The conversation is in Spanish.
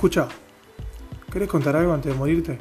Escucha, ¿querés contar algo antes de morirte?